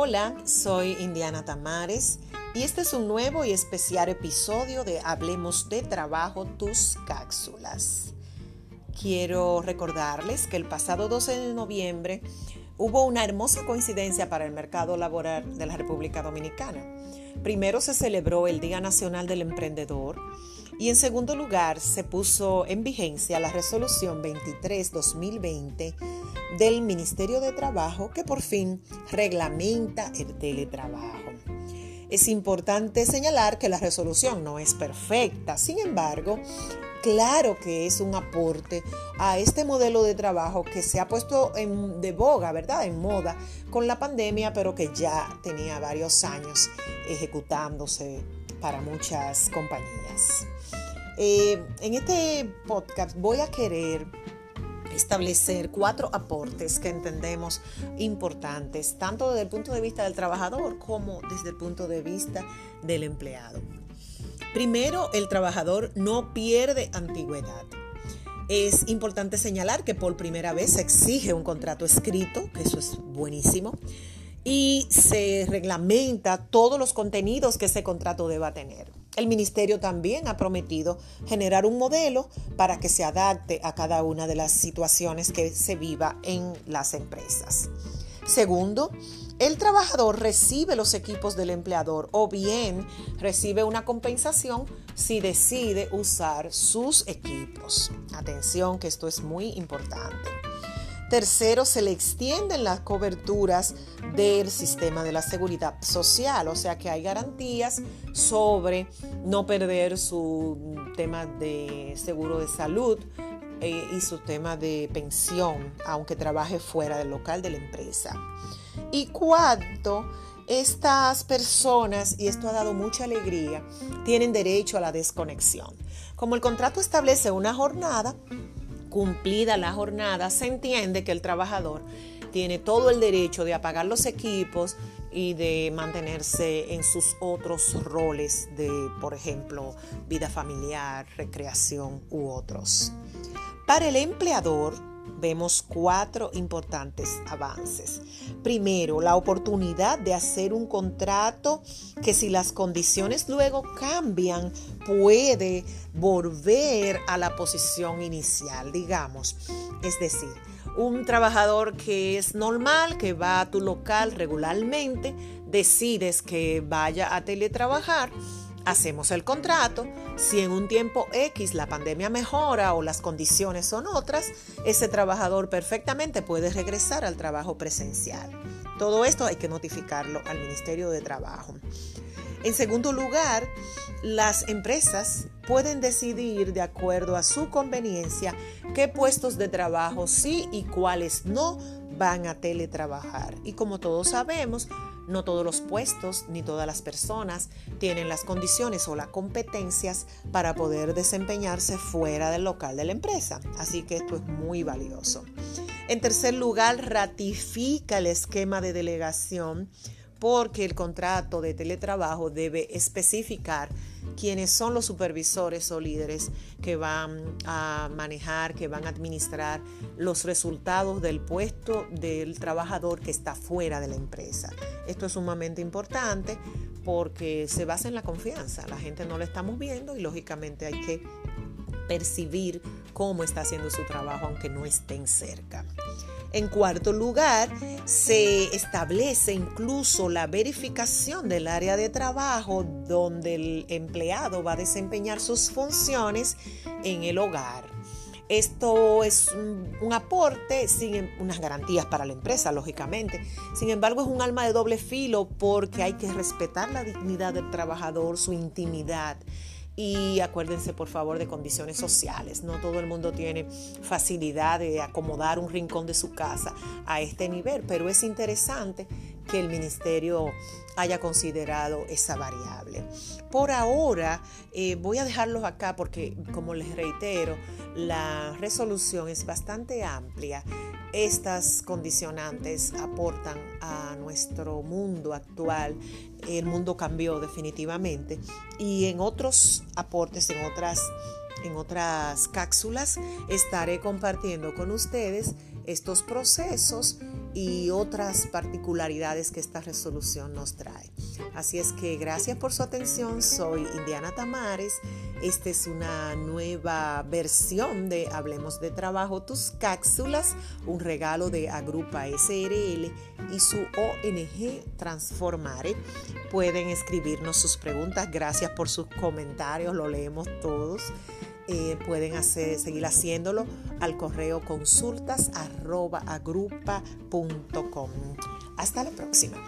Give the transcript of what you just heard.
Hola, soy Indiana Tamares y este es un nuevo y especial episodio de Hablemos de Trabajo, tus cápsulas. Quiero recordarles que el pasado 12 de noviembre hubo una hermosa coincidencia para el mercado laboral de la República Dominicana. Primero se celebró el Día Nacional del Emprendedor y en segundo lugar se puso en vigencia la resolución 23-2020 del Ministerio de Trabajo que por fin reglamenta el teletrabajo. Es importante señalar que la resolución no es perfecta, sin embargo, claro que es un aporte a este modelo de trabajo que se ha puesto de boga, ¿verdad? En moda con la pandemia, pero que ya tenía varios años ejecutándose para muchas compañías. Eh, en este podcast voy a querer establecer cuatro aportes que entendemos importantes, tanto desde el punto de vista del trabajador como desde el punto de vista del empleado. Primero, el trabajador no pierde antigüedad. Es importante señalar que por primera vez se exige un contrato escrito, que eso es buenísimo, y se reglamenta todos los contenidos que ese contrato deba tener. El ministerio también ha prometido generar un modelo para que se adapte a cada una de las situaciones que se viva en las empresas. Segundo, el trabajador recibe los equipos del empleador o bien recibe una compensación si decide usar sus equipos. Atención que esto es muy importante. Tercero, se le extienden las coberturas del sistema de la seguridad social, o sea que hay garantías sobre no perder su tema de seguro de salud eh, y su tema de pensión, aunque trabaje fuera del local de la empresa. Y cuarto, estas personas, y esto ha dado mucha alegría, tienen derecho a la desconexión. Como el contrato establece una jornada, cumplida la jornada, se entiende que el trabajador tiene todo el derecho de apagar los equipos y de mantenerse en sus otros roles de, por ejemplo, vida familiar, recreación u otros. Para el empleador, vemos cuatro importantes avances. Primero, la oportunidad de hacer un contrato que si las condiciones luego cambian, puede volver a la posición inicial, digamos. Es decir, un trabajador que es normal, que va a tu local regularmente, decides que vaya a teletrabajar hacemos el contrato, si en un tiempo X la pandemia mejora o las condiciones son otras, ese trabajador perfectamente puede regresar al trabajo presencial. Todo esto hay que notificarlo al Ministerio de Trabajo. En segundo lugar, las empresas pueden decidir de acuerdo a su conveniencia qué puestos de trabajo sí y cuáles no van a teletrabajar. Y como todos sabemos, no todos los puestos ni todas las personas tienen las condiciones o las competencias para poder desempeñarse fuera del local de la empresa. Así que esto es muy valioso. En tercer lugar, ratifica el esquema de delegación porque el contrato de teletrabajo debe especificar quiénes son los supervisores o líderes que van a manejar, que van a administrar los resultados del puesto del trabajador que está fuera de la empresa. Esto es sumamente importante porque se basa en la confianza. La gente no la estamos viendo y lógicamente hay que percibir cómo está haciendo su trabajo aunque no estén cerca. En cuarto lugar, se establece incluso la verificación del área de trabajo donde el empleado va a desempeñar sus funciones en el hogar. Esto es un, aporte sin unas garantías para la empresa, lógicamente. Sin embargo, es un alma de doble filo porque hay que respetar la dignidad del trabajador, su intimidad y acuérdense por favor de condiciones sociales. No todo el mundo tiene facilidad de acomodar un rincón de su casa a este nivel, pero es interesante que el ministerio haya considerado esa variable. Por ahora eh, voy a dejarlos acá porque, como les reitero, la resolución es bastante amplia. Estas condicionantes aportan a nuestro mundo actual. El mundo cambió definitivamente y en otros aportes, en otras en otras cápsulas estaré compartiendo con ustedes estos procesos y otras particularidades que esta resolución nos trae. Así es que gracias por su atención. Soy Indiana Tamares. Esta es una nueva versión de Hablemos de Trabajo, tus cápsulas, un regalo de Agrupa SRL y su ONG Transformare. Pueden escribirnos sus preguntas. Gracias por sus comentarios, lo leemos todos. Eh, pueden hacer, seguir haciéndolo al correo consultas arroba agrupa.com. Hasta la próxima.